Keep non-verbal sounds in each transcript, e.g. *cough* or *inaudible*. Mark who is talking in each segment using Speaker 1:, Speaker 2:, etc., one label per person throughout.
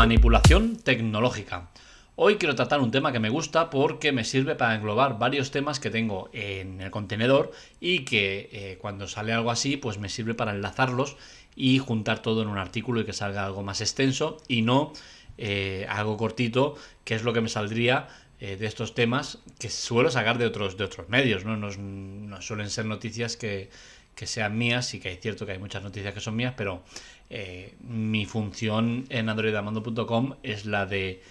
Speaker 1: Manipulación tecnológica. Hoy quiero tratar un tema que me gusta porque me sirve para englobar varios temas que tengo en el contenedor y que eh, cuando sale algo así pues me sirve para enlazarlos y juntar todo en un artículo y que salga algo más extenso y no eh, algo cortito que es lo que me saldría eh, de estos temas que suelo sacar de otros, de otros medios, ¿no? No, suelen ser noticias que, que sean mías y que es cierto que hay muchas noticias que son mías, pero mi función en androidamando.com es la de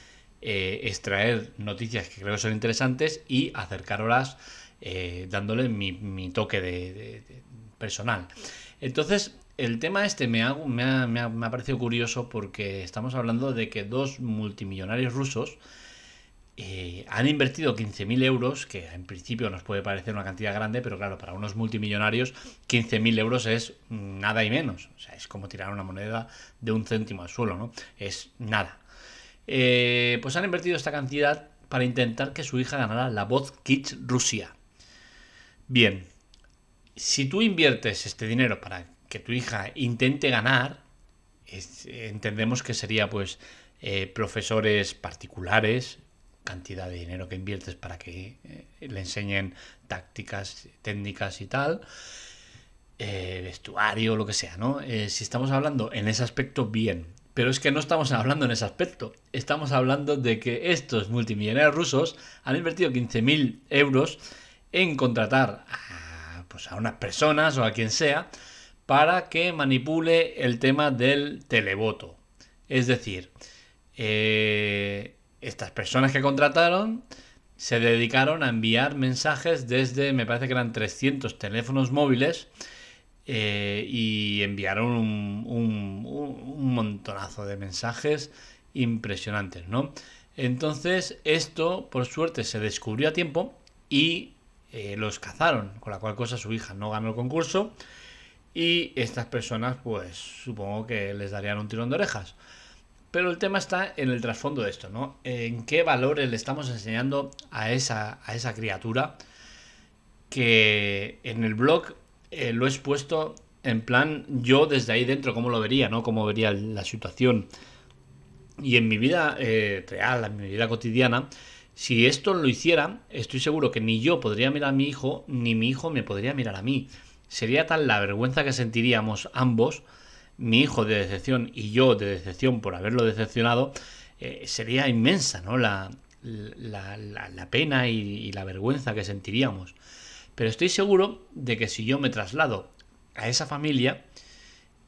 Speaker 1: eh, extraer noticias que creo que son interesantes y acercarlas eh, dándole mi, toque de, personal. Entonces, el tema este me ha, me, ha, parecido curioso porque estamos hablando de que dos multimillonarios rusos eh, han invertido 15.000 euros, que en principio nos puede parecer una cantidad grande, pero claro, para unos multimillonarios 15.000 euros es nada y menos. O sea, es como tirar una moneda de un céntimo al suelo, ¿no? Es nada. Eh, pues han invertido esta cantidad para intentar que su hija ganara la voz Kids Rusia. Bien, si tú inviertes este dinero para que tu hija intente ganar, entendemos que sería pues eh, profesores particulares, cantidad de dinero que inviertes para que eh, le enseñen tácticas, técnicas y tal, vestuario, lo que sea, ¿no? si estamos hablando en ese aspecto, bien. Pero es que no estamos hablando en ese aspecto. Estamos hablando de que estos multimillonarios rusos han invertido 15.000 euros en contratar pues a unas personas o a quien sea para que manipule el tema del televoto. Es decir, eh, estas personas que contrataron se dedicaron a enviar mensajes desde, me parece que eran 300 teléfonos móviles eh, y enviaron un, montonazo de mensajes impresionantes, ¿no? Entonces, esto, por suerte, se descubrió a tiempo y eh, los cazaron, con la cual cosa su hija no ganó el concurso y estas personas, pues supongo que les darían un tirón de orejas. Pero el tema está en el trasfondo de esto, ¿no? En qué valores le estamos enseñando a esa, a esa criatura que en el blog eh, lo he expuesto en plan yo desde ahí dentro, cómo lo vería, ¿no? Cómo vería la situación. Y en mi vida eh, real, en mi vida cotidiana, si esto lo hiciera, estoy seguro que ni yo podría mirar a mi hijo, ni mi hijo me podría mirar a mí. Sería tal la vergüenza que sentiríamos ambos, mi hijo de decepción y yo de decepción por haberlo decepcionado, eh, sería inmensa, ¿no? La, la, pena y la vergüenza que sentiríamos. Pero estoy seguro de que si yo me traslado a esa familia,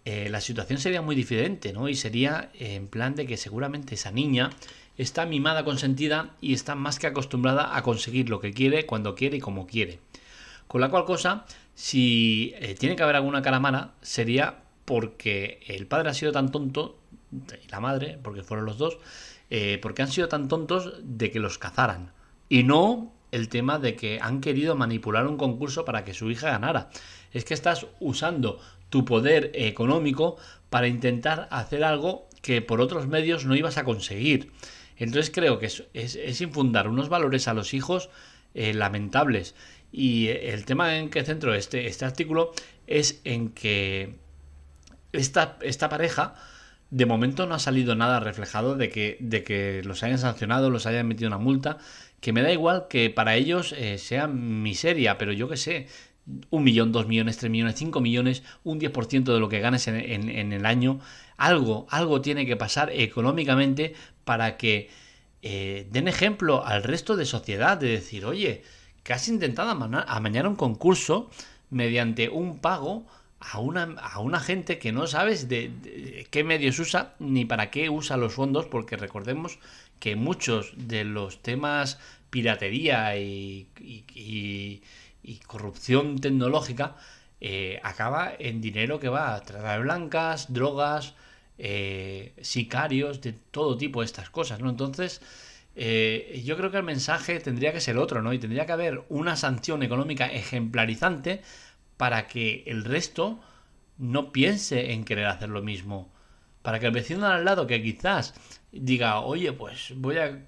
Speaker 1: eh, la situación sería muy diferente, ¿no? Y sería en plan de que seguramente esa niña está mimada, consentida y está más que acostumbrada a conseguir lo que quiere, cuando quiere y como quiere. Con la cual cosa, si eh, tiene que haber alguna cara mala, sería porque el padre ha sido tan tonto, y la madre, porque fueron los dos, eh, porque han sido tan tontos de que los cazaran. Y no el tema de que han querido manipular un concurso para que su hija ganara. Es que estás usando tu poder económico para intentar hacer algo que por otros medios no ibas a conseguir. Entonces creo que es, infundar unos valores a los hijos eh, lamentables. Y el tema en que centro este, este artículo es en que esta, esta pareja de momento no ha salido nada reflejado de que, de que los hayan sancionado, los hayan metido una multa, que me da igual que para ellos eh, sea miseria, pero yo que sé, un millón, dos millones, tres millones, cinco millones, un 10% de lo que ganes en, el año, algo, algo tiene que pasar económicamente para que eh, den ejemplo al resto de sociedad de decir, oye, que has intentado amañar un concurso mediante un pago a una, a una gente que no sabes de, qué medios usa ni para qué usa los fondos, porque recordemos que muchos de los temas piratería y, corrupción tecnológica eh, acaba en dinero que va a trata de blancas, drogas, eh, sicarios, de todo tipo de estas cosas, ¿no? Entonces, eh, yo creo que el mensaje tendría que ser otro, ¿no? Y tendría que haber una sanción económica ejemplarizante para que el resto no piense en querer hacer lo mismo. Para que el vecino al lado que quizás diga, oye, pues voy a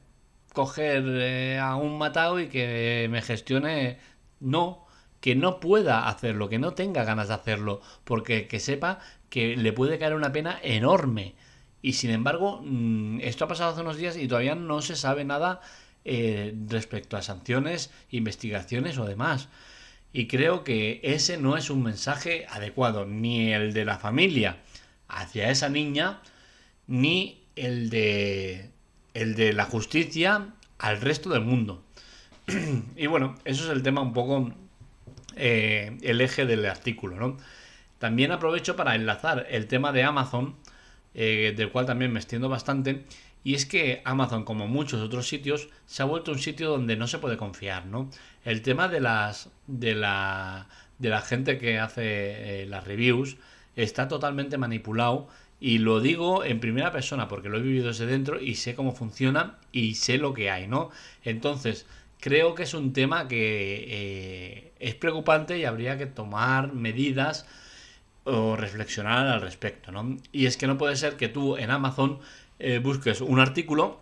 Speaker 1: coger eh, a un matado y que me gestione. No, que no pueda hacerlo, que no tenga ganas de hacerlo, porque que sepa que le puede caer una pena enorme. Y sin embargo, mm, esto ha pasado hace unos días y todavía no se sabe nada eh, respecto a sanciones, investigaciones o demás. Y creo que ese no es un mensaje adecuado, ni el de la familia hacia esa niña, ni el de, el de la justicia al resto del mundo. *clears throat* y bueno, eso es el tema un poco eh, el eje del artículo, ¿no? También aprovecho para enlazar el tema de Amazon, eh, del cual también me extiendo bastante, y es que Amazon, como muchos otros sitios, se ha vuelto un sitio donde no se puede confiar, ¿no? El tema de las de la de la gente que hace eh, las reviews está totalmente manipulado y lo digo en primera persona porque lo he vivido desde dentro y sé cómo funciona y sé lo que hay, ¿no? Entonces, creo que es un tema que eh, es preocupante y habría que tomar medidas o reflexionar al respecto, ¿no? Y es que no puede ser que tú en Amazon eh, busques un artículo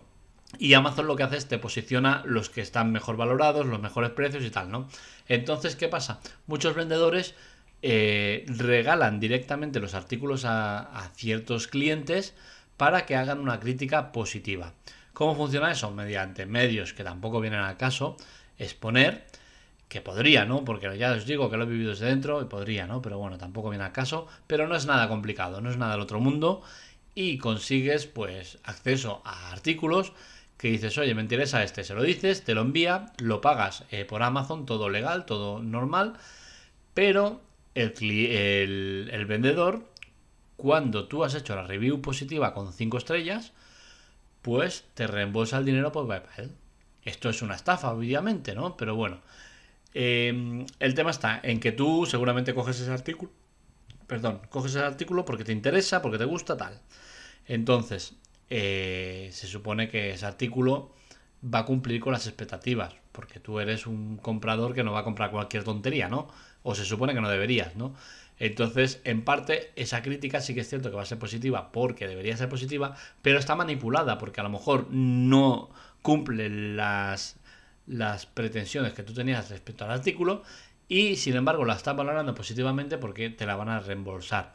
Speaker 1: y Amazon lo que hace es te posiciona los que están mejor valorados, los mejores precios y tal, ¿no? Entonces, ¿qué pasa? Muchos vendedores eh, regalan directamente los artículos a ciertos clientes para que hagan una crítica positiva. ¿Cómo funciona eso? Mediante medios que tampoco vienen al caso, exponer, que podría, ¿no? Porque ya os digo que lo he vivido desde dentro y podría, ¿no? Pero bueno, tampoco viene al caso, pero no es nada complicado, no es nada del otro mundo y consigues pues acceso a artículos que dices, oye, me interesa este, se lo dices, te lo envía, lo pagas eh, por Amazon, todo legal, todo normal, pero el, el, vendedor, cuando tú has hecho la review positiva con 5 estrellas, pues te reembolsa el dinero por PayPal. Esto es una estafa, obviamente, ¿no? Pero bueno, em, el tema está en que tú seguramente coges ese artículo, perdón, coges ese artículo porque te interesa, porque te gusta, tal. Entonces, eh, se supone que ese artículo va a cumplir con las expectativas, porque tú eres un comprador que no va a comprar cualquier tontería, ¿no? O se supone que no deberías, ¿no? Entonces, en parte, esa crítica sí que es cierto que va a ser positiva porque debería ser positiva, pero está manipulada porque a lo mejor no cumple las pretensiones que tú tenías respecto al artículo y sin embargo la está valorando positivamente porque te la van a reembolsar.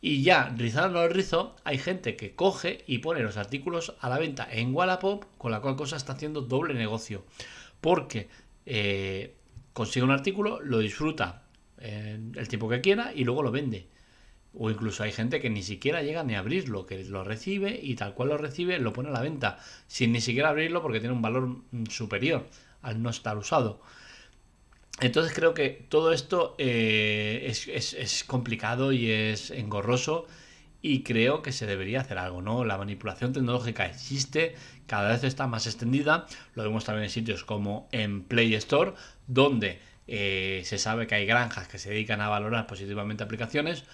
Speaker 1: Y ya, rizando el rizo, hay gente que coge y pone los artículos a la venta en Wallapop, con la cual cosa está haciendo doble negocio. Porque eh, consigue un artículo, lo disfruta el tiempo que quiera y luego lo vende. O incluso hay gente que ni siquiera llega ni a abrirlo, que lo recibe y tal cual lo recibe lo pone a la venta, sin ni siquiera abrirlo porque tiene un valor mm, superior al no estar usado. Entonces creo que todo esto eh, es, complicado y es engorroso y creo que se debería hacer algo, ¿no? La manipulación tecnológica existe, cada vez está más extendida, lo vemos también en sitios como en Play Store, donde eh, se sabe que hay granjas que se dedican a valorar positivamente aplicaciones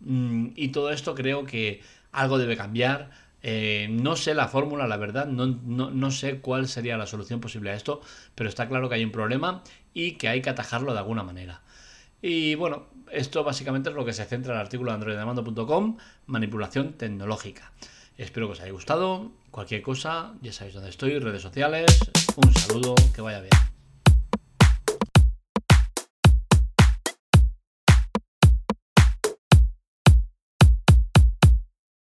Speaker 1: mm, y todo esto creo que algo debe cambiar. Eh, no sé la fórmula, la verdad, no, no, sé cuál sería la solución posible a esto, pero está claro que hay un problema y que hay que atajarlo de alguna manera. Y bueno, esto básicamente es lo que se centra en el artículo de androidemando.com, manipulación tecnológica. Espero que os haya gustado. Cualquier cosa, ya sabéis dónde estoy, redes sociales. Un saludo, que vaya bien.